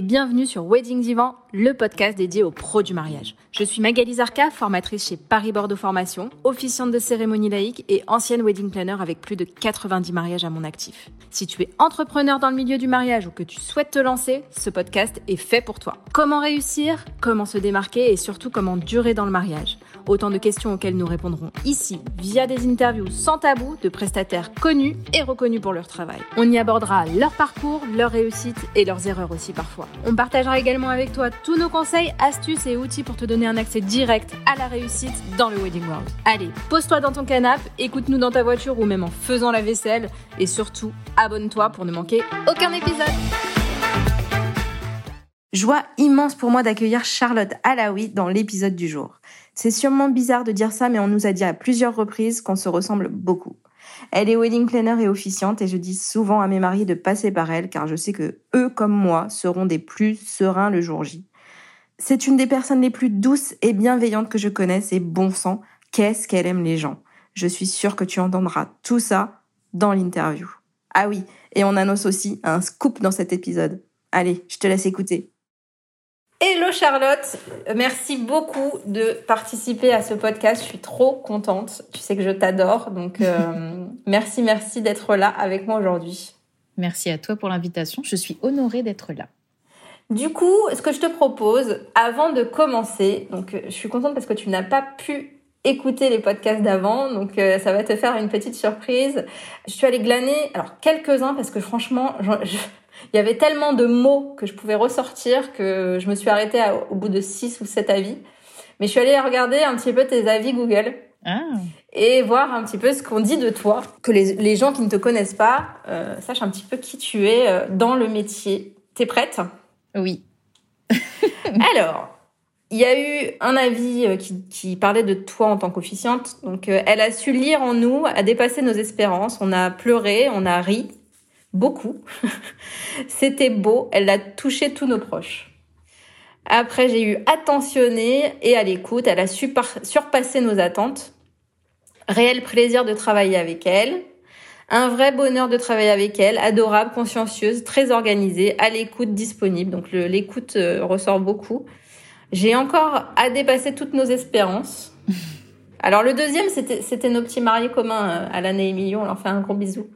et bienvenue sur Wedding Divan, le podcast dédié aux pros du mariage. Je suis Magali Zarka, formatrice chez Paris Bordeaux Formation, officiante de cérémonie laïque et ancienne wedding planner avec plus de 90 mariages à mon actif. Si tu es entrepreneur dans le milieu du mariage ou que tu souhaites te lancer, ce podcast est fait pour toi. Comment réussir, comment se démarquer? Et surtout comment durer dans le mariage? Autant de questions auxquelles nous répondrons ici via des interviews sans tabou de prestataires connus et reconnus pour leur travail. On y abordera leur parcours, leurs réussites et leurs erreurs aussi parfois. On partagera également avec toi tous nos conseils, astuces et outils pour te donner un accès direct à la réussite dans le Wedding World. Allez, pose-toi dans ton canapé, écoute-nous dans ta voiture ou même en faisant la vaisselle et surtout, abonne-toi pour ne manquer aucun épisode. Joie immense pour moi d'accueillir Charlotte Alaoui dans l'épisode du jour. C'est sûrement bizarre de dire ça, mais on nous a dit à plusieurs reprises qu'on se ressemble beaucoup. Elle est wedding planner et officiante et je dis souvent à mes mariés de passer par elle car je sais que eux comme moi seront des plus sereins le jour J. C'est une des personnes les plus douces et bienveillantes que je connaisse et bon sang, qu'est-ce qu'elle aime les gens. Je suis sûre que tu entendras tout ça dans l'interview. Ah oui, et on annonce aussi un scoop dans cet épisode. Allez, je te laisse écouter. Hello Charlotte, merci beaucoup de participer à ce podcast. Je suis trop contente. Tu sais que je t'adore, donc euh, merci, merci d'être là avec moi aujourd'hui. Merci à toi pour l'invitation. Je suis honorée d'être là. Du coup, ce que je te propose, avant de commencer, donc je suis contente parce que tu n'as pas pu écouter les podcasts d'avant, donc euh, ça va te faire une petite surprise. Je suis allée glaner, alors quelques-uns parce que franchement, je, il y avait tellement de mots que je pouvais ressortir que je me suis arrêtée au bout de 6 ou 7 avis. Mais je suis allée regarder un petit peu tes avis Google. Ah. Et voir un petit peu ce qu'on dit de toi, que les, gens qui ne te connaissent pas euh, sachent un petit peu qui tu es euh, dans le métier. T'es prête? Oui. Alors, il y a eu un avis euh, qui, qui parlait de toi en tant qu'officiante. Donc, elle a su lire en nous, a dépassé nos espérances. On a pleuré, on a ri, beaucoup. C'était beau, elle a touché tous nos proches. Après, j'ai eu attentionné et à l'écoute, elle a surpassé nos attentes. Réel plaisir de travailler avec elle. Un vrai bonheur de travailler avec elle, adorable, consciencieuse, très organisée, à l'écoute, disponible. Donc l'écoute euh, ressort beaucoup. J'ai encore à dépasser toutes nos espérances. Alors le deuxième, c'était nos petits mariés communs, euh, Alan et Emilio, on leur fait un gros bisou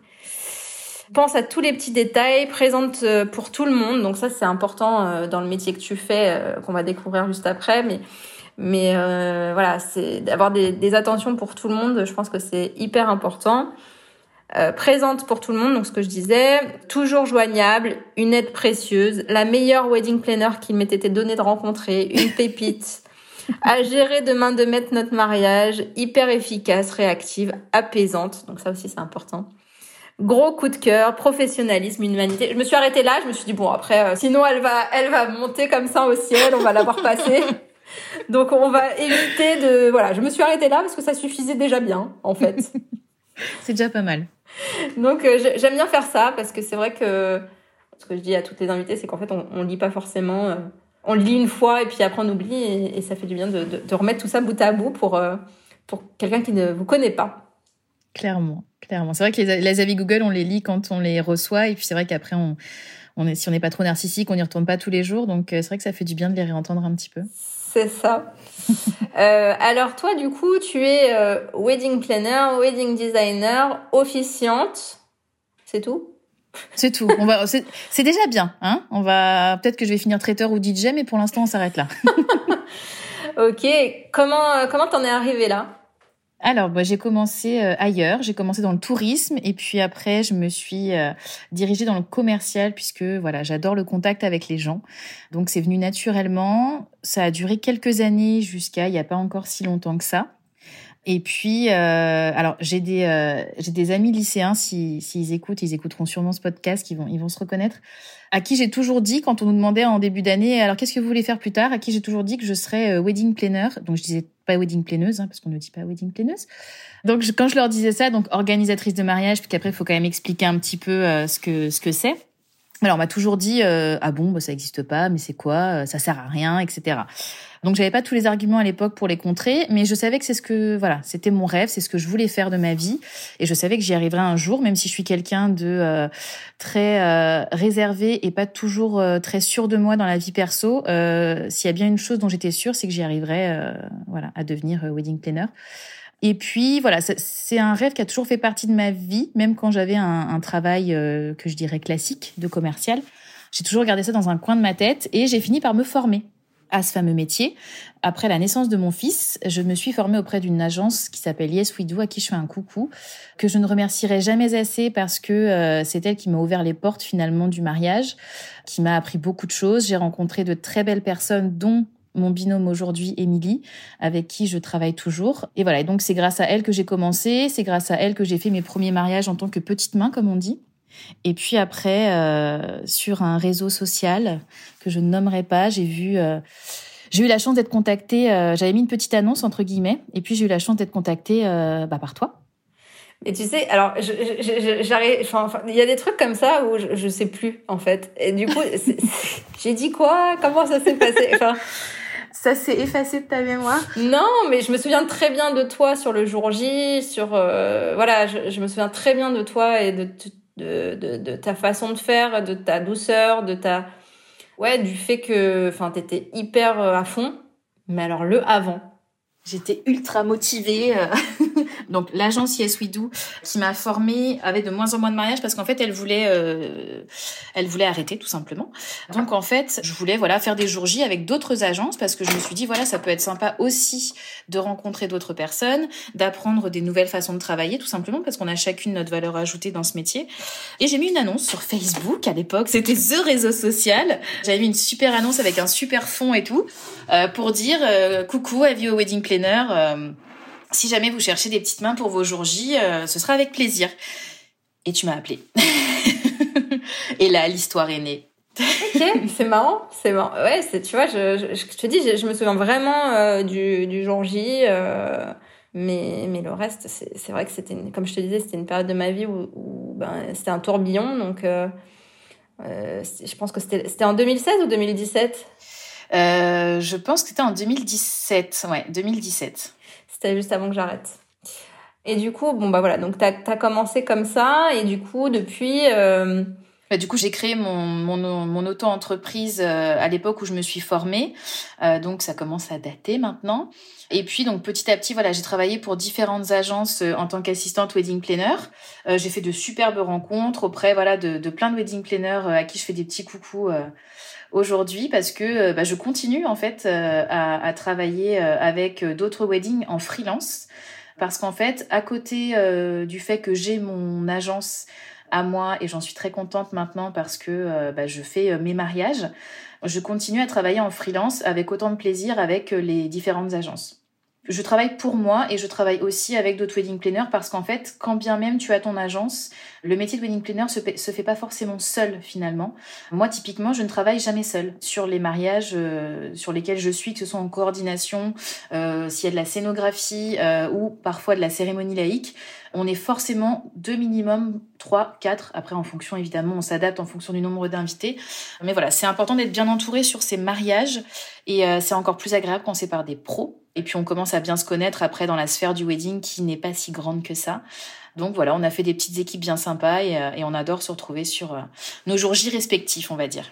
pense à tous les petits détails, présente euh, pour tout le monde. Donc ça, c'est important euh, dans le métier que tu fais, euh, qu'on va découvrir juste après. Mais, mais voilà, c'est d'avoir des, des, attentions pour tout le monde. Je pense que c'est hyper important. présente pour tout le monde, donc ce que je disais, toujours joignable, une aide précieuse, la meilleure wedding planner qu'il m'ait été donné de rencontrer, une pépite, à gérer de main de maître notre mariage, hyper efficace, réactive, apaisante, donc ça aussi c'est important. Gros coup de cœur, professionnalisme, humanité. Je me suis arrêtée là, je me suis dit bon après, euh, sinon elle va, elle va monter comme ça au ciel, on va l'avoir passée. Donc on va éviter de, voilà, je me suis arrêtée là parce que ça suffisait déjà bien en fait. c'est déjà pas mal. Donc euh, j'aime bien faire ça parce que c'est vrai que ce que je dis à toutes les invités, c'est qu'en fait on, on lit pas forcément, euh, on lit une fois et puis après on oublie et, ça fait du bien de, de, remettre tout ça bout à bout pour pour quelqu'un qui ne vous connaît pas. Clairement. Clairement. C'est vrai que les, avis Google, on les lit quand on les reçoit. Et puis c'est vrai qu'après, on, on est, si on n'est pas trop narcissique, on n'y retourne pas tous les jours. Donc euh, c'est vrai que ça fait du bien de les réentendre un petit peu. C'est ça. euh, alors toi, du coup, tu es euh, wedding planner, wedding designer, officiante. C'est tout? C'est tout. On va, c'est déjà bien, hein? On va peut-être que je vais finir traiteur ou DJ, mais pour l'instant, on s'arrête là. ok. Comment euh, comment t'en es arrivé là? Alors, bah, j'ai commencé euh, ailleurs. J'ai commencé dans le tourisme et puis après, je me suis euh, dirigée dans le commercial puisque voilà, j'adore le contact avec les gens. Donc, c'est venu naturellement. Ça a duré quelques années jusqu'à il n'y a pas encore si longtemps que ça. Et puis, euh, alors j'ai des euh, j'ai des amis lycéens, s'ils si, écoutent, ils écouteront sûrement ce podcast, ils vont ils vont se reconnaître. À qui j'ai toujours dit quand on nous demandait en début d'année, alors qu'est-ce que vous voulez faire plus tard? À qui j'ai toujours dit que je serais euh, wedding planner. Donc je disais pas wedding planeuse, hein, parce qu'on ne dit pas wedding planeuse. Donc quand je leur disais ça, donc organisatrice de mariage, puis qu'après il faut quand même expliquer un petit peu euh, ce que ce que c'est. Alors on m'a toujours dit ah bon bah ça existe pas, mais c'est quoi? Ça sert à rien, etc. Donc j'avais pas tous les arguments à l'époque pour les contrer, mais je savais que c'est ce que voilà, c'était mon rêve, c'est ce que je voulais faire de ma vie, et je savais que j'y arriverais un jour, même si je suis quelqu'un de euh, très euh, réservé et pas toujours euh, très sûr de moi dans la vie perso. S'il y a bien une chose dont j'étais sûre, c'est que j'y arriverais, voilà, à devenir wedding planner. Et puis voilà, c'est un rêve qui a toujours fait partie de ma vie, même quand j'avais un, un, travail que je dirais classique de commercial. J'ai toujours gardé ça dans un coin de ma tête et j'ai fini par me former à ce fameux métier. Après la naissance de mon fils, je me suis formée auprès d'une agence qui s'appelle Yes We à qui je fais un coucou, que je ne remercierai jamais assez parce que euh, c'est elle qui m'a ouvert les portes finalement du mariage, qui m'a appris beaucoup de choses. J'ai rencontré de très belles personnes, dont mon binôme aujourd'hui, Émilie, avec qui je travaille toujours. Et voilà, donc c'est grâce à elle que j'ai commencé, c'est grâce à elle que j'ai fait mes premiers mariages en tant que petite main, comme on dit. Et puis après, euh, sur un réseau social que je ne nommerai pas, j'ai vu, euh, j'ai eu la chance d'être contactée. Euh, j'avais mis une petite annonce entre guillemets, et puis j'ai eu la chance d'être contactée bah, par toi. Et tu sais, alors j'arrive, enfin, il y a des trucs comme ça où je, je sais plus en fait. Et du coup, j'ai dit quoi? Comment ça s'est passé? Enfin, ça s'est effacé de ta mémoire? Non, mais je me souviens très bien de toi sur le jour J, sur voilà, je, je, me souviens très bien de toi et de de, de, de, ta façon de faire, de ta douceur, de ta ouais, du fait que enfin t'étais hyper euh, à fond. Mais alors le avant, J'étais ultra motivée. Euh. Donc l'agence Yes We Do qui m'a formée avait de moins en moins de mariages parce qu'en fait elle voulait euh, elle voulait arrêter tout simplement. Donc en fait je voulais voilà faire des jours J avec d'autres agences parce que je me suis dit voilà ça peut être sympa aussi de rencontrer d'autres personnes, d'apprendre des nouvelles façons de travailler tout simplement parce qu'on a chacune notre valeur ajoutée dans ce métier. Et j'ai mis une annonce sur Facebook à l'époque c'était the réseau social. J'avais mis une super annonce avec un super fond et tout euh, pour dire euh, coucou avis au wedding planner. Euh, si jamais vous cherchez des petites mains pour vos jours J, ce sera avec plaisir. Et tu m'as appelé. et là, l'histoire est née. ok, c'est marrant, c'est marrant. Ouais, c'est tu vois, je, je, te dis, je, me souviens vraiment du, du jour J, mais mais le reste, c'est vrai que c'était, comme je te disais, c'était une période de ma vie où, où ben, c'était un tourbillon, donc je pense que c'était en 2016 ou 2017 euh, je pense que c'était en 2017. Ouais, 2017. Juste avant que j'arrête. Et du coup, bon bah voilà, donc t'as as commencé comme ça, et du coup depuis. Euh... Bah, du coup, j'ai créé mon, mon, auto-entreprise euh, à l'époque où je me suis formée, euh, donc ça commence à dater maintenant. Et puis donc petit à petit, voilà, j'ai travaillé pour différentes agences en tant qu'assistante wedding planner. j'ai fait de superbes rencontres auprès voilà de, de plein de wedding planners à qui je fais des petits coucous aujourd'hui parce que euh, bah, je continue en fait euh, à, travailler euh, avec d'autres weddings en freelance. Parce qu'en fait à côté du fait que j'ai mon agence à moi et j'en suis très contente maintenant parce que bah, je fais mes mariages, je continue à travailler en freelance avec autant de plaisir avec les différentes agences je travaille pour moi et je travaille aussi avec d'autres wedding planners parce qu'en fait, quand bien même tu as ton agence, le métier de wedding planner se, se fait pas forcément seul finalement. Moi, typiquement, je ne travaille jamais seul sur les mariages euh, sur lesquels je suis, que ce soit en coordination, euh, s'il y a de la scénographie euh, ou parfois de la cérémonie laïque. On est forcément deux minimum, trois, quatre. Après, en fonction, évidemment, on s'adapte en fonction du nombre d'invités. Mais voilà, c'est important d'être bien entouré sur ces mariages et euh, c'est encore plus agréable quand c'est par des pros et puis on commence à bien se connaître après dans la sphère du wedding qui n'est pas si grande que ça. Donc voilà, on a fait des petites équipes bien sympas et, euh, on adore se retrouver sur euh, nos jours J respectifs, on va dire.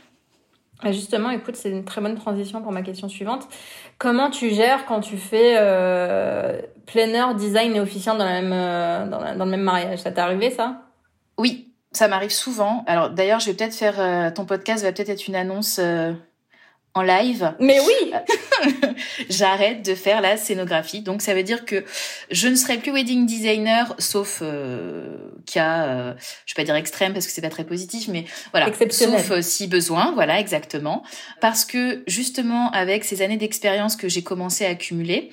Justement, écoute, c'est une très bonne transition pour ma question suivante. Comment tu gères quand tu fais euh, planner, design et officiant dans, la même, euh, dans, le même mariage? Ça t'est arrivé ça? Oui, ça m'arrive souvent. Alors d'ailleurs, je vais peut-être faire ton podcast va peut-être être une annonce en live. Mais oui J'arrête de faire la scénographie. Donc ça veut dire que je ne serai plus wedding designer, sauf euh, cas, euh, je vais pas dire extrême parce que c'est pas très positif, mais voilà, sauf euh, si besoin, voilà exactement. Parce que justement avec ces années d'expérience que j'ai commencé à accumuler,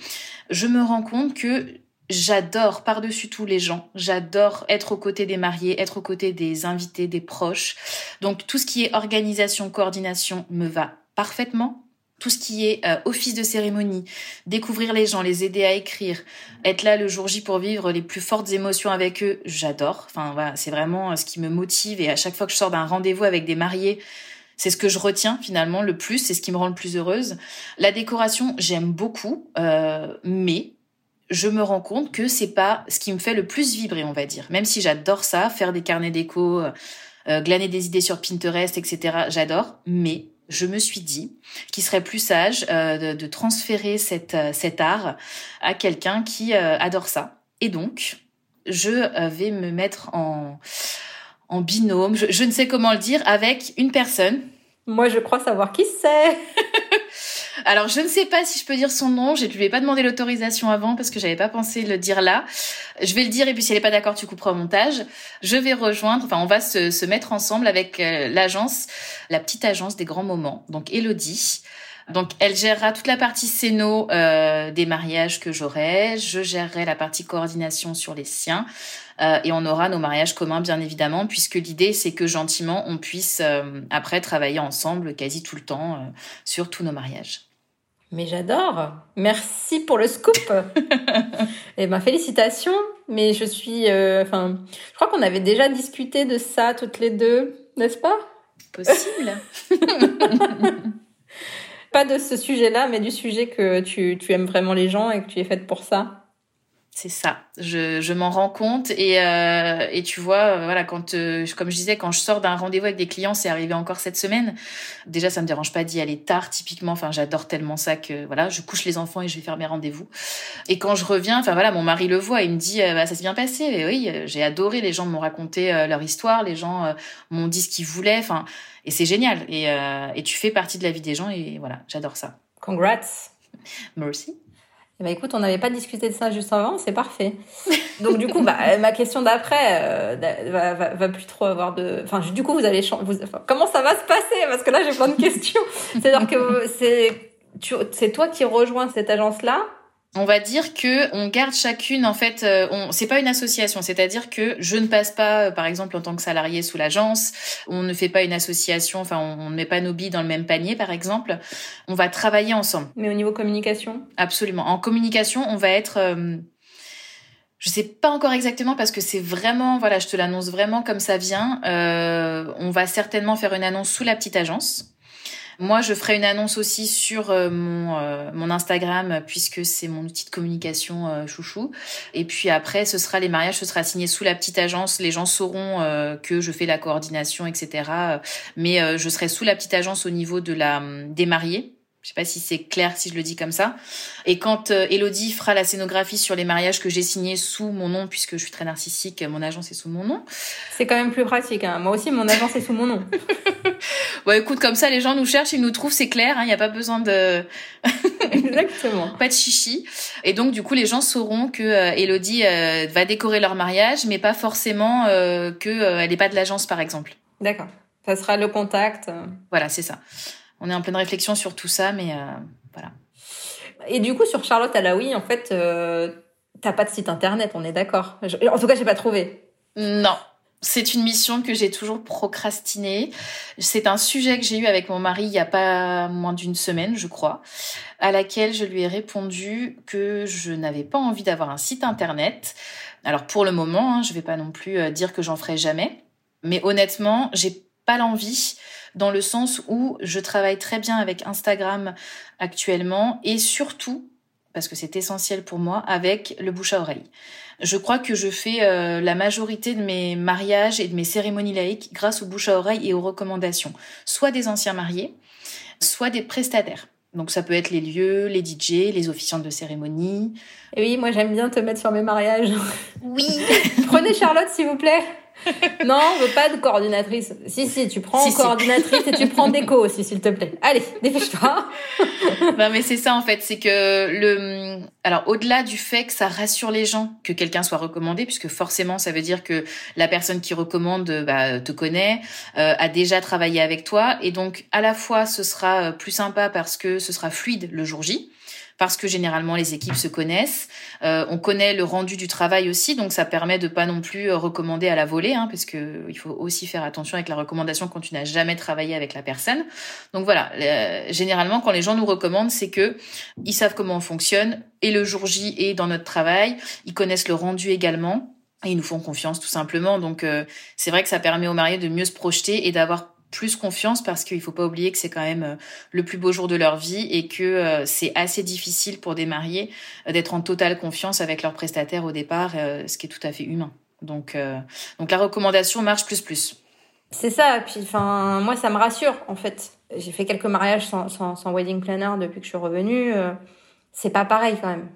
je me rends compte que J'adore par-dessus tous les gens. J'adore être aux côtés des mariés, être aux côtés des invités, des proches. Donc tout ce qui est organisation, coordination me va parfaitement tout ce qui est euh, office de cérémonie, découvrir les gens, les aider à écrire, être là le jour J pour vivre les plus fortes émotions avec eux, j'adore. Enfin c'est vraiment euh, ce qui me motive et à chaque fois que je sors d'un rendez-vous avec des mariés, C'est ce que je retiens finalement le plus, c'est ce qui me rend le plus heureuse. La décoration, j'aime beaucoup, euh, mais je me rends compte que c'est pas ce qui me fait le plus vibrer, on va dire. Même si j'adore ça, faire des carnets déco, glaner des idées sur Pinterest, etc. J'adore, mais je me suis dit qu'il serait plus sage euh, de, transférer euh, cet art à quelqu'un qui adore ça. Et donc, je vais me mettre en, en binôme, je, ne sais comment le dire, avec une personne. Moi, je crois savoir qui c'est. Alors, je ne sais pas si je peux dire son nom. Je ne lui ai pas demandé l'autorisation avant parce que j'avais pas pensé le dire là. Je vais le dire et puis si elle n'est pas d'accord, tu couperas au montage. Je vais rejoindre, enfin, on va se, se mettre ensemble avec euh, l'agence, la petite agence des grands moments. Donc, Elodie. Donc, elle gérera toute la partie scéno euh, des mariages que j'aurai. Je gérerai la partie coordination sur les siens. Euh, et on aura nos mariages communs, bien évidemment, puisque l'idée, c'est que gentiment, on puisse euh, après travailler ensemble quasi tout le temps euh, sur tous nos mariages. Mais j'adore. Merci pour le scoop. et eh ben félicitations. Mais je suis, enfin, je crois qu'on avait déjà discuté de ça toutes les deux, n'est-ce pas? Possible. pas de ce sujet-là, mais du sujet que tu, tu aimes vraiment les gens et que tu es faite pour ça. C'est ça. Je, je m'en rends compte et, euh, et tu vois, euh, voilà, quand euh, comme je disais, quand je sors d'un rendez-vous avec des clients, c'est arrivé encore cette semaine. Déjà, ça me dérange pas d'y aller tard, typiquement. Enfin, j'adore tellement ça que voilà, je couche les enfants et je vais faire mes rendez-vous. Et quand je reviens, enfin voilà, mon mari le voit, il me dit, bah, ça s'est bien passé. Et oui, j'ai adoré. Les gens m'ont raconté leur histoire, les gens m'ont dit ce qu'ils voulaient. Enfin, et c'est génial. Et, et tu fais partie de la vie des gens et voilà, j'adore ça. Congrats. Merci. Eh ben, écoute, on n'avait pas discuté de ça juste avant, c'est parfait. Donc du coup, bah, ma question d'après euh, va, va, va, plus trop avoir de. Enfin, du coup, vous allez vous... comment ça va se passer? Parce que là, j'ai plein de questions. C'est-à-dire que c'est c'est toi qui rejoins cette agence-là on va dire que on garde chacune en fait euh, on c'est pas une association. C'est-à-dire que je ne passe pas euh, par exemple en tant que salarié sous l'agence. On ne fait pas une association. Enfin on, ne met pas nos billes dans le même panier par exemple. On va travailler ensemble. Mais au niveau communication? Absolument. En communication on va être euh, je sais pas encore exactement parce que c'est vraiment voilà je te l'annonce vraiment comme ça vient. On va certainement faire une annonce sous la petite agence moi, je ferai une annonce aussi sur euh, mon, euh, mon Instagram puisque c'est mon outil de communication euh, chouchou. Et puis après, ce sera les mariages, ce sera signé sous la petite agence. Les gens sauront que je fais la coordination, etc. Mais je serai sous la petite agence au niveau de la des mariés je sais pas si c'est clair si je le dis comme ça. Et quand euh, Elodie fera la scénographie sur les mariages que j'ai signés sous mon nom, puisque je suis très narcissique, mon agence est sous mon nom. C'est quand même plus pratique. Hein. Moi aussi, mon agence est sous mon nom. ouais, écoute, comme ça, les gens nous cherchent, ils nous trouvent, c'est clair. Il hein, n'y a pas besoin de... Exactement. pas de chichi. Et donc, du coup, les gens sauront que euh, Elodie euh, va décorer leur mariage, mais pas forcément euh, qu'elle n'est pas de l'agence, par exemple. D'accord. Ça sera le contact. Voilà, c'est ça on est en pleine réflexion sur tout ça, mais euh, voilà. Et du coup, sur Charlotte Alaoui, en fait, euh, t'as pas de site internet, on est d'accord. En tout cas, j'ai pas trouvé. Non. C'est une mission que j'ai toujours procrastinée. C'est un sujet que j'ai eu avec mon mari il y a pas moins d'une semaine, je crois, à laquelle je lui ai répondu que je n'avais pas envie d'avoir un site internet. Alors pour le moment, hein, je vais pas non plus euh, dire que j'en ferai jamais, mais honnêtement, j'ai pas l'envie dans le sens où je travaille très bien avec Instagram actuellement et surtout, parce que c'est essentiel pour moi, avec le bouche à oreille. Je crois que je fais euh, la majorité de mes mariages et de mes cérémonies laïques grâce au bouche à oreille et aux recommandations, soit des anciens mariés, soit des prestataires. Donc ça peut être les lieux, les DJ, les officiantes de cérémonie. Et oui, moi j'aime bien te mettre sur mes mariages. Oui. Prenez Charlotte s'il vous plaît non, on veut pas de coordinatrice. Si, si, tu prends coordinatrice et tu prends déco aussi, s'il te plaît. Allez, dépêche-toi. non, mais c'est ça, en fait. C'est que le, alors, au-delà du fait que ça rassure les gens que quelqu'un soit recommandé, puisque forcément, ça veut dire que la personne qui recommande, bah, te connaît, euh, a déjà travaillé avec toi. Et donc, à la fois, ce sera plus sympa parce que ce sera fluide le jour J parce que généralement les équipes se connaissent. Euh, on connaît le rendu du travail aussi, donc ça permet de pas non plus euh, recommander à la volée, hein, parce que il faut aussi faire attention avec la recommandation quand tu n'as jamais travaillé avec la personne. Donc voilà, généralement quand les gens nous recommandent, c'est que ils savent comment on fonctionne et le jour J est dans notre travail, ils connaissent le rendu également. Et ils nous font confiance tout simplement. Donc euh, c'est vrai que ça permet aux mariés de mieux se projeter et d'avoir plus confiance parce qu'il faut pas oublier que c'est quand même le plus beau jour de leur vie et que c'est assez difficile pour des mariés d'être en totale confiance avec leur prestataire au départ, ce qui est tout à fait humain. Donc, donc la recommandation marche plus plus. C'est ça. Puis, enfin, moi, ça me rassure en fait. J'ai fait quelques mariages sans, sans, sans, wedding planner depuis que je suis revenue. c'est pas pareil quand même.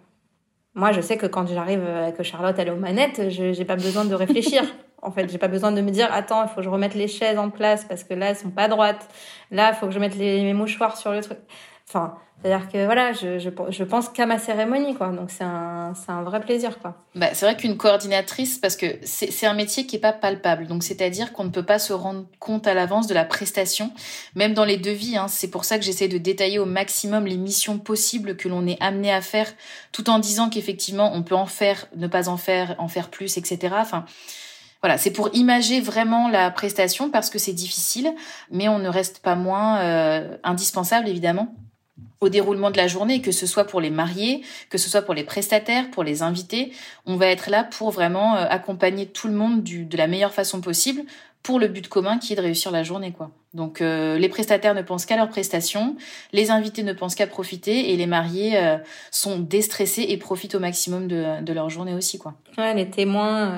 Moi, je sais que quand j'arrive, que Charlotte elle est aux manettes, je j'ai pas besoin de réfléchir. en fait, j'ai pas besoin de me dire attends, il faut que je remette les chaises en place parce que là elles sont pas droites. Là, il faut que je mette mes mouchoirs sur le truc. Enfin, c'est-à-dire que voilà, je, je, pense qu'à ma cérémonie, quoi. Donc c'est un, c'est un vrai plaisir, quoi. Bah, c'est vrai qu'une coordinatrice, parce que c'est, c'est un métier qui est pas palpable. Donc c'est-à-dire qu'on ne peut pas se rendre compte à l'avance de la prestation, même dans les devis. Hein, c'est pour ça que j'essaie de détailler au maximum les missions possibles que l'on est amené à faire, tout en disant qu'effectivement on peut en faire, ne pas en faire, en faire plus, etc. Enfin. Voilà, c'est pour imager vraiment la prestation parce que c'est difficile, mais on ne reste pas moins euh, indispensable évidemment au déroulement de la journée, que ce soit pour les mariés, que ce soit pour les prestataires, pour les invités. On va être là pour vraiment euh, accompagner tout le monde de la meilleure façon possible pour le but commun qui est de réussir la journée. quoi. Donc euh, les prestataires ne pensent qu'à leurs prestations, les invités ne pensent qu'à profiter et les mariés euh, sont déstressés et profitent au maximum de, de leur journée aussi. quoi. Ouais, les témoins,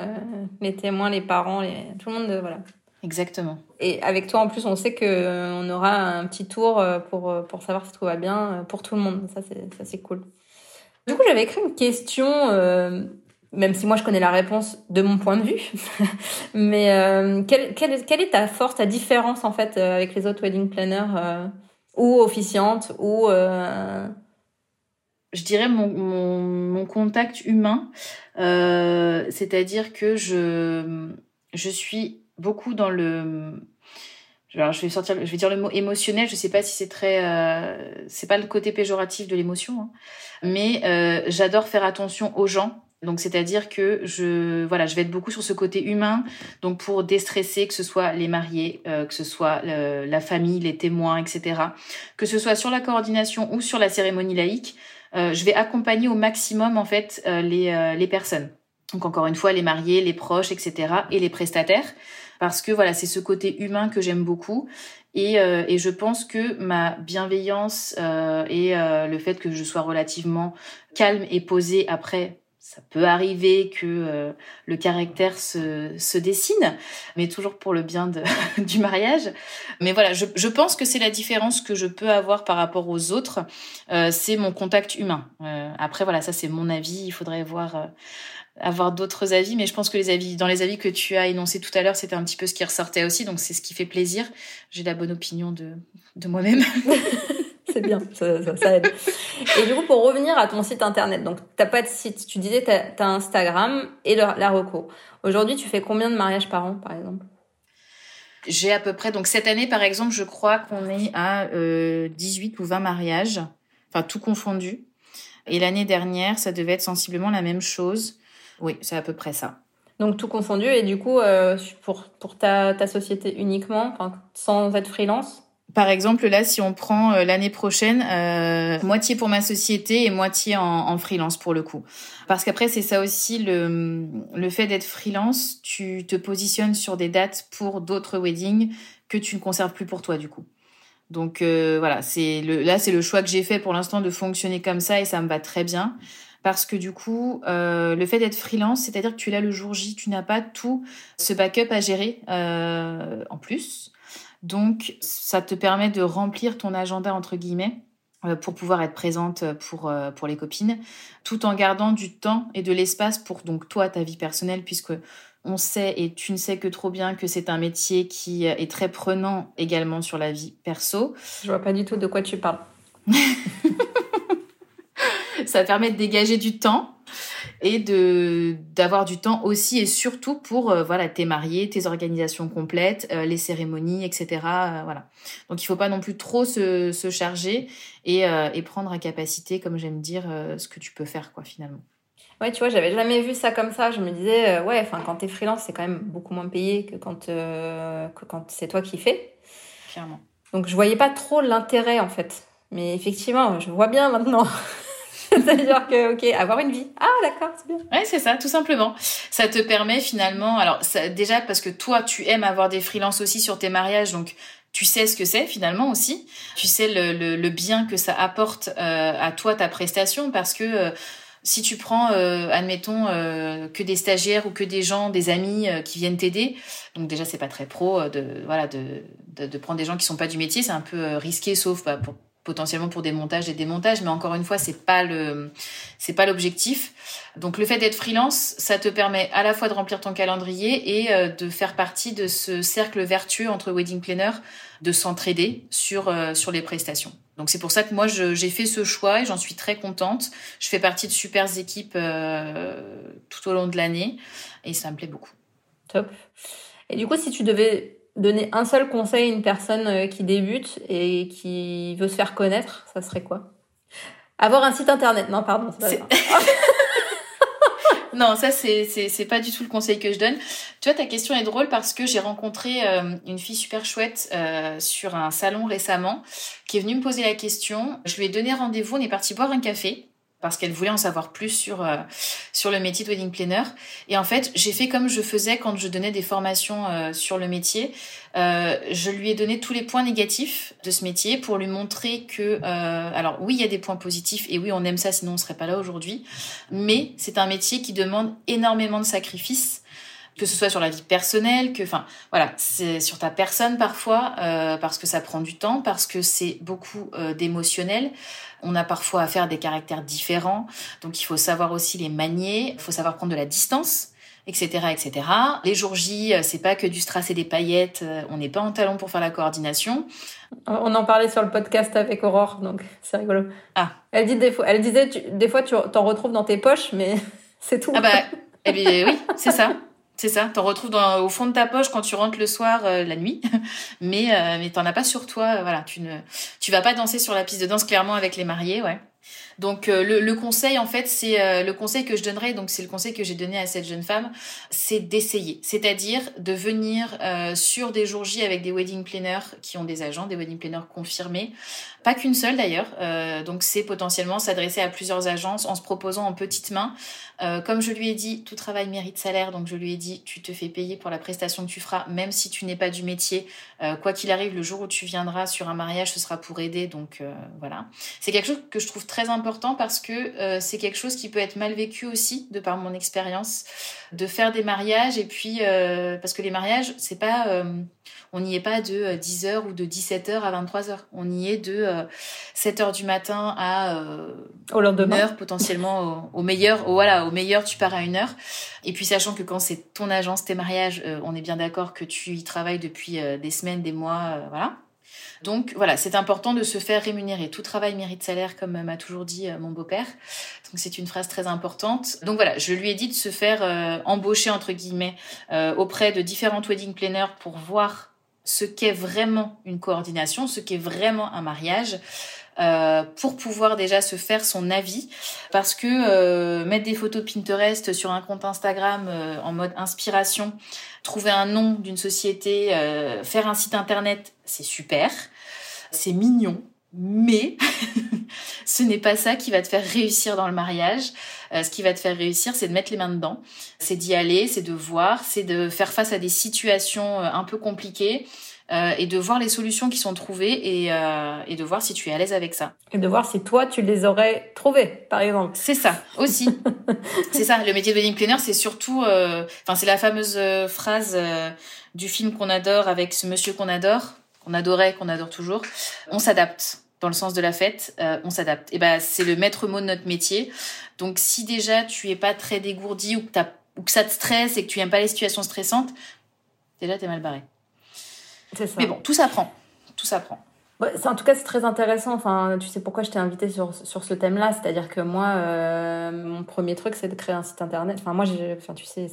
les témoins, les parents, les... tout le monde, voilà. Exactement. Et avec toi, en plus, on sait que euh, on aura un petit tour euh, pour, euh, pour savoir si tout va bien pour tout le monde. Ça, c'est, ça, c'est cool. Du coup, j'avais écrit une question, même si moi, je connais la réponse de mon point de vue. Mais quelle, quelle, quelle, est ta force, ta différence, en fait, avec les autres wedding planners ou officiantes ou... Je dirais mon, mon, mon contact humain, c'est-à-dire que je, je suis beaucoup dans le alors je vais sortir je vais dire le mot émotionnel je sais pas si c'est très euh, c'est pas le côté péjoratif de l'émotion hein. mais euh, j'adore faire attention aux gens donc c'est-à-dire que je voilà je vais être beaucoup sur ce côté humain. Donc pour déstresser que ce soit les mariés euh, que ce soit la famille les témoins etc que ce soit sur la coordination ou sur la cérémonie laïque je vais accompagner au maximum en fait les les personnes. Donc encore une fois les mariés les proches etc et les prestataires. Parce que voilà, c'est ce côté humain que j'aime beaucoup. Et, euh, et, je pense que ma bienveillance euh, et euh, le fait que je sois relativement calme et posée après, ça peut arriver que euh, le caractère se, se, dessine, mais toujours pour le bien de, du mariage. Mais voilà, je, je pense que c'est la différence que je peux avoir par rapport aux autres, euh, c'est mon contact humain. après voilà, ça c'est mon avis, il faudrait voir avoir d'autres avis, mais je pense que les avis, dans les avis que tu as énoncés tout à l'heure, c'était un petit peu ce qui ressortait aussi, donc c'est ce qui fait plaisir. J'ai la bonne opinion de, de moi-même. c'est bien, ça, ça, aide. Et du coup, pour revenir à ton site internet, donc t'as pas de site, tu disais t'as as Instagram et la reco. Aujourd'hui, tu fais combien de mariages par an, par exemple? J'ai à peu près, donc cette année, par exemple, je crois qu'on est à euh, 18 ou 20 mariages, enfin tout confondu. Et l'année dernière, ça devait être sensiblement la même chose. Oui, c'est à peu près ça. Donc tout confondu et du coup euh, pour pour ta, ta société uniquement, sans être freelance? Par exemple, là, si on prend euh, l'année prochaine, euh, moitié pour ma société et moitié en, freelance pour le coup. Parce qu'après, c'est ça aussi le, le fait d'être freelance, tu te positionnes sur des dates pour d'autres weddings que tu ne conserves plus pour toi du coup. Donc euh, voilà, c'est le, là c'est le choix que j'ai fait pour l'instant de fonctionner comme ça et ça me va très bien parce que du coup, le fait d'être freelance, c'est-à-dire que tu es là le jour J, tu n'as pas tout ce backup à gérer en plus. Donc, ça te permet de remplir ton agenda entre guillemets euh, pour pouvoir être présente pour pour les copines, tout en gardant du temps et de l'espace pour donc toi ta vie personnelle, puisque on sait et tu ne sais que trop bien que c'est un métier qui est très prenant également sur la vie perso. Je vois pas du tout de quoi tu parles. ça permet de dégager du temps et de d'avoir du temps aussi et surtout pour euh, voilà tes mariés, tes organisations complètes, euh, les cérémonies, etc. Euh, voilà. Donc il faut pas non plus trop se, se charger et, et prendre à capacité, comme j'aime dire, ce que tu peux faire quoi finalement. Ouais, tu vois, j'avais jamais vu ça comme ça. Je me disais, ouais, enfin, quand t'es freelance, c'est quand même beaucoup moins payé que quand, que quand c'est toi qui fais. Clairement. Donc, je voyais pas trop l'intérêt, en fait. Mais effectivement, je vois bien maintenant. C'est-à-dire que, ok, avoir une vie. Ah, d'accord, c'est bien. Ouais, c'est ça, tout simplement. Ça te permet finalement, alors déjà parce que toi, tu aimes avoir des freelances aussi sur tes mariages, donc tu sais ce que c'est finalement aussi. Tu sais le, le, bien que ça apporte à toi ta prestation parce que si tu prends, euh, admettons, euh, que des stagiaires ou que des gens, des amis euh, qui viennent t'aider, donc déjà c'est pas très pro de voilà de, de, prendre des gens qui sont pas du métier, c'est un peu risqué, sauf bah, pour, potentiellement pour des montages et des montages, mais encore une fois c'est pas le c'est pas l'objectif. Donc le fait d'être freelance, ça te permet à la fois de remplir ton calendrier et de faire partie de ce cercle vertueux entre wedding planner, de s'entraider sur sur les prestations. Donc c'est pour ça que moi j'ai fait ce choix et j'en suis très contente. Je fais partie de super équipes euh, tout au long de l'année et ça me plaît beaucoup. Top. Et du coup, si tu devais donner un seul conseil à une personne euh, qui débute et qui veut se faire connaître, ça serait quoi? Avoir un site internet. Non, pardon. non, ça c'est c'est pas du tout le conseil que je donne. Tu vois, ta question est drôle parce que j'ai rencontré euh, une fille super chouette euh, sur un salon récemment qui est venue me poser la question. Je lui ai donné rendez-vous, on est parti boire un café parce qu'elle voulait en savoir plus sur euh, sur le métier de wedding planner. Et en fait, j'ai fait comme je faisais quand je donnais des formations euh, sur le métier. Euh, je lui ai donné tous les points négatifs de ce métier pour lui montrer que, alors oui, il y a des points positifs et oui, on aime ça, sinon on serait pas là aujourd'hui. Mais c'est un métier qui demande énormément de sacrifices que ce soit sur la vie personnelle, que, enfin, voilà, c'est sur ta personne parfois, euh, parce que ça prend du temps, parce que c'est beaucoup euh, d'émotionnel. On a parfois à des caractères différents, donc il faut savoir aussi les manier, il faut savoir prendre de la distance etc., etc. Les jours J, euh, c'est pas que du strass et des paillettes. Euh, on n'est pas en talon pour faire la coordination. On en parlait sur le podcast avec Aurore, donc c'est rigolo. Ah. Elle dit des fois, elle disait, des fois tu t'en retrouves dans tes poches, mais c'est tout. Ah bah, eh bien, oui, c'est ça. C'est ça, t'en retrouves dans, au fond de ta poche quand tu rentres le soir, euh, la nuit, mais euh, mais t'en as pas sur toi, euh, voilà, tu ne, tu vas pas danser sur la piste de danse clairement avec les mariés, ouais. Donc euh, le, le, conseil en fait c'est euh, le conseil que je donnerais donc c'est le conseil que j'ai donné à cette jeune femme c'est d'essayer. C'est-à-dire de venir euh, sur des jours J avec des wedding planners qui ont des agents des wedding planners confirmés. Pas qu'une seule d'ailleurs. Donc c'est potentiellement s'adresser à plusieurs agences en se proposant en petite main comme je lui ai dit tout travail mérite salaire donc je lui ai dit tu te fais payer pour la prestation que tu feras même si tu n'es pas du métier quoi qu'il arrive le jour où tu viendras sur un mariage ce sera pour aider donc voilà c'est quelque chose que je trouve très important parce que euh, c'est quelque chose qui peut être mal vécu aussi, de par mon expérience, de faire des mariages. Et puis, euh, parce que les mariages, c'est pas, euh, on n'y est pas de 10h ou de 17h à 23h. On y est de 7h du matin à au lendemain. heure potentiellement au, meilleur. Au, voilà, au meilleur, tu pars à une heure. Et puis, sachant que quand c'est ton agence, tes mariages, on est bien d'accord que tu y travailles depuis des semaines, des mois, voilà. Donc voilà, c'est important de se faire rémunérer. Tout travail mérite salaire, comme m'a toujours dit euh, mon beau-père. Donc c'est une phrase très importante. Donc voilà, je lui ai dit de se faire euh, embaucher entre guillemets euh, auprès de différentes wedding planners pour voir ce qu'est vraiment une coordination, ce qu'est vraiment un mariage. Pour pouvoir déjà se faire son avis parce que mettre des photos Pinterest sur un compte Instagram en mode inspiration trouver un nom d'une société faire un site internet c'est super c'est mignon, mais ce n'est pas ça qui va te faire réussir dans le mariage. Euh, ce qui va te faire réussir, c'est de mettre les mains dedans, c'est d'y aller, c'est de voir, c'est de faire face à des situations euh, un peu compliquées. Euh, et de voir les solutions qui sont trouvées et, et de voir si tu es à l'aise avec ça. Et de voir si toi, tu les aurais trouvées, par exemple. C'est ça, aussi. c'est ça, le métier de wedding planner, c'est surtout... Enfin, c'est la fameuse phrase du film qu'on adore avec ce monsieur qu'on adore qu'on adorait, qu'on adore toujours, on s'adapte. Dans le sens de la fête, euh, on s'adapte. Et ben c'est le maître mot de notre métier. Donc si déjà tu es pas très dégourdi ou que, ou que ça te stresse et que tu n'aimes pas les situations stressantes, déjà t'es mal barré. Ça. Mais bon, tout s'apprend. Tout s'apprend. en tout cas, c'est très intéressant. Enfin, tu sais pourquoi je t'ai invité sur, sur ce thème-là? C'est-à-dire que moi, euh, mon premier truc, c'est de créer un site internet. Enfin, moi, enfin, tu sais,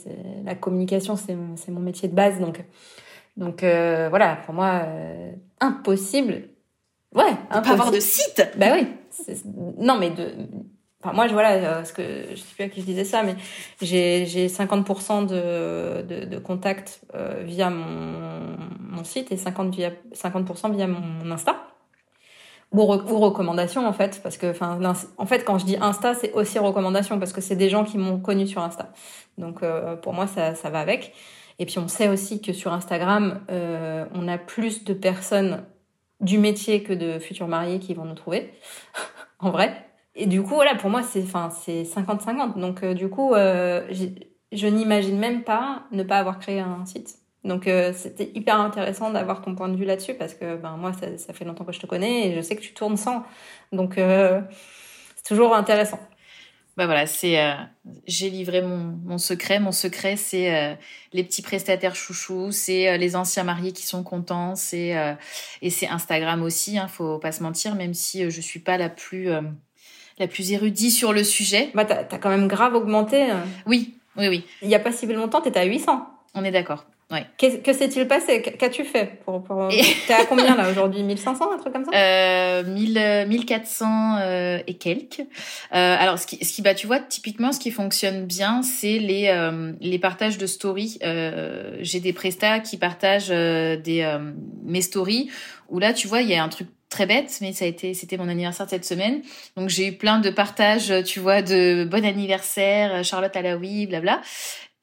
la communication, c'est mon métier de base. Donc, donc euh, voilà, pour moi, euh, impossible. Ouais, impossible. pas avoir de site. Bah oui. Non, mais de. Enfin, moi, je, voilà, euh, ce que je sais plus à qui je disais ça, mais j'ai j'ai 50% de, de, contacts euh, via mon, mon site et 50 via 50% via mon Insta. Ou, ou recommandations en fait parce que en fait quand je dis Insta c'est aussi recommandation parce que c'est des gens qui m'ont connu sur Insta. Donc pour moi ça ça va avec. Et puis on sait aussi que sur Instagram, euh, on a plus de personnes du métier que de futurs mariés qui vont nous trouver, en vrai. Et du coup, voilà, pour moi, c'est enfin, c'est 50-50. Donc, euh, du coup, euh, je n'imagine même pas ne pas avoir créé un site. Donc, euh, c'était hyper intéressant d'avoir ton point de vue là-dessus parce que ben, moi, ça, ça, fait longtemps que je te connais et je sais que tu tournes sans. Donc, c'est toujours intéressant. Bah voilà, c'est j'ai livré mon, mon, secret. Mon secret, c'est les petits prestataires chouchous, c'est les anciens mariés qui sont contents, c'est et c'est Instagram aussi. Hein, faut pas se mentir, même si je suis pas la plus la plus érudite sur le sujet. Bah t'as as quand même grave augmenté. Oui, oui, oui. Il y a pas si longtemps, t'étais à 800. On est d'accord. Ouais. Que, s'est-il passé? Qu'as-tu fait pour, pour... T'es à combien là aujourd'hui? 1500, un truc comme ça? Euh, 1000, 1400 euh, et quelques. Euh, alors, ce qui, ce qui, bah, tu vois, typiquement, ce qui fonctionne bien, c'est les, euh, les partages de stories. Euh, J'ai des prestats qui partagent euh, des mes stories où là, tu vois, il y a un truc très bête, mais ça a été, c'était mon anniversaire cette semaine. Donc j'ai eu plein de partages, tu vois, de bon anniversaire, Charlotte à la oui, blabla.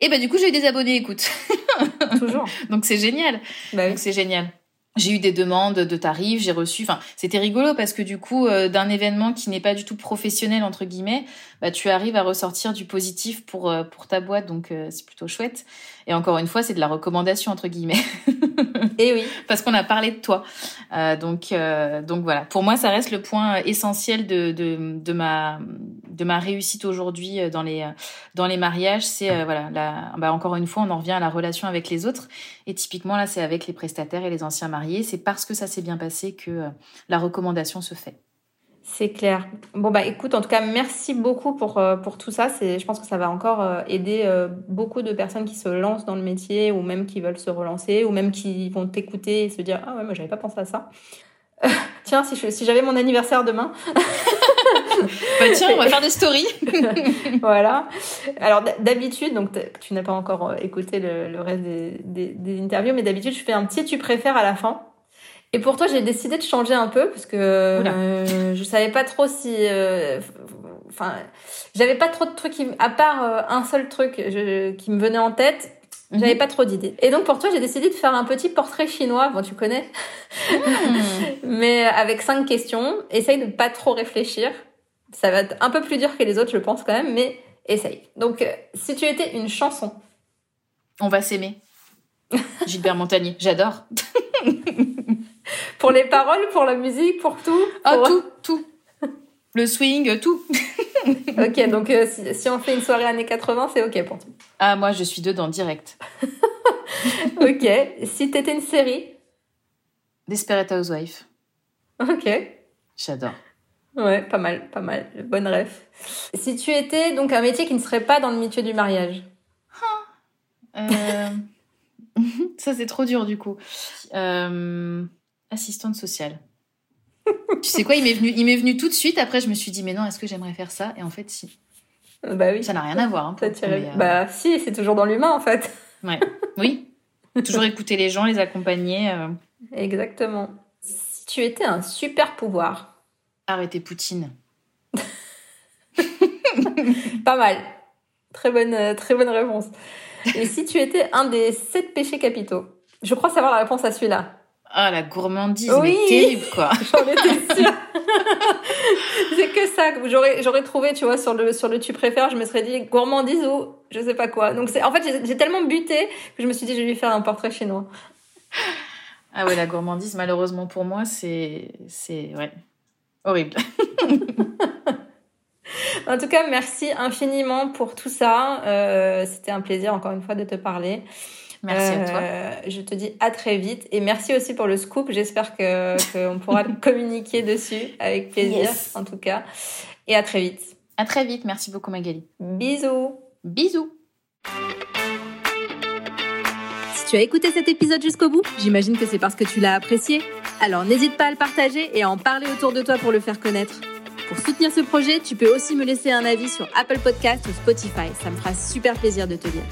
Et bah du coup, j'ai eu des abonnés, écoute. Toujours. Donc c'est génial. Bah Donc c'est génial. J'ai eu des demandes de tarifs, j'ai reçu. Enfin, c'était rigolo parce que du coup, euh, d'un événement qui n'est pas du tout professionnel entre guillemets, bah tu arrives à ressortir du positif pour euh, pour ta boîte, donc euh, c'est plutôt chouette. Et encore une fois, c'est de la recommandation entre guillemets. Et oui, parce qu'on a parlé de toi. Euh, donc euh, donc voilà. Pour moi, ça reste le point essentiel de de, de ma de ma réussite aujourd'hui dans les dans les mariages. C'est voilà. La, bah, encore une fois, on en revient à la relation avec les autres. Et typiquement là, c'est avec les prestataires et les anciens mariés. C'est parce que ça s'est bien passé que la recommandation se fait. C'est clair. Bon bah écoute, en tout cas, merci beaucoup pour euh, pour tout ça. C'est, je pense que ça va encore euh, aider euh, beaucoup de personnes qui se lancent dans le métier ou même qui veulent se relancer ou même qui vont t'écouter et se dire ah ouais moi j'avais pas pensé à ça. tiens si je, si j'avais mon anniversaire demain. bah tiens, on va faire des stories. voilà. Alors d'habitude, donc tu n'as pas encore écouté le, le reste des, des, des interviews, mais d'habitude je fais un petit tu préfères à la fin. Et pour toi, j'ai décidé de changer un peu parce que euh, je savais pas trop si, euh, enfin, j'avais pas trop de trucs qui, à part euh, un seul truc je, qui me venait en tête. J'avais mhm. pas trop d'idées. Et donc pour toi, j'ai décidé de faire un petit portrait chinois. Bon, tu connais, hmm. mais avec cinq questions. Essaye de pas trop réfléchir. Ça va être un peu plus dur que les autres, je pense quand même, mais essaye. Donc, euh, si tu étais une chanson, on va s'aimer. Gilbert Montagnier, j'adore. pour les paroles, pour la musique, pour tout Ah, tout, tout. Le swing, tout. ok, donc euh, si, on fait une soirée années 80, c'est ok pour toi. Ah, moi, je suis dedans, direct. ok. Si t'étais une série? Desperate Housewife. Ok. J'adore. Ouais, pas mal, pas mal. Bonne ref. Si tu étais donc un métier qui ne serait pas dans le métier du mariage? Euh... Ça, c'est trop dur, du coup. Euh assistante sociale. tu sais quoi, il m'est venu, il m'est venu tout de suite. Après, je me suis dit, mais non, est-ce que j'aimerais faire ça? Et en fait, si. Bah oui. Ça n'a rien à voir. Hein, euh, Bah si, c'est toujours dans l'humain en fait. Ouais. Oui. toujours écouter les gens, les accompagner. Euh. Exactement. Si tu étais un super pouvoir. Arrêter Poutine. Pas mal. Très bonne, euh, très bonne réponse. Et si tu étais un des sept péchés capitaux? Je crois savoir la réponse à celui-là. Ah, la gourmandise, oui. mais terrible, quoi. J'en étais sûre. c'est que ça que j'aurais, j'aurais trouvé, tu vois, sur le, sur le tu préfères, je me serais dit gourmandise ou je sais pas quoi. Donc c'est, en fait, j'ai tellement buté que je me suis dit, je vais lui faire un portrait chinois. Ah ouais, la gourmandise, malheureusement pour moi, c'est, c'est, ouais, horrible. en tout cas, merci infiniment pour tout ça. Euh, c'était un plaisir, encore une fois, de te parler. Merci à toi. Euh, je te dis à très vite et merci aussi pour le scoop. J'espère que qu'on pourra communiquer dessus avec plaisir en tout cas. Et à très vite. À très vite. Merci beaucoup Magali. Bisous. Bisous. Si tu as écouté cet épisode jusqu'au bout, j'imagine que c'est parce que tu l'as apprécié. Alors n'hésite pas à le partager et à en parler autour de toi pour le faire connaître. Pour soutenir ce projet, tu peux aussi me laisser un avis sur Apple Podcast ou Spotify. Ça me fera super plaisir de te lire.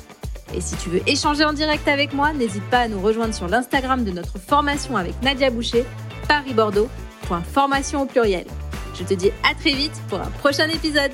Et si tu veux échanger en direct avec moi, n'hésite pas à nous rejoindre sur l'Instagram de notre formation avec Nadia Boucher, Paris-Bordeaux, formation au pluriel. Je te dis à très vite pour un prochain épisode.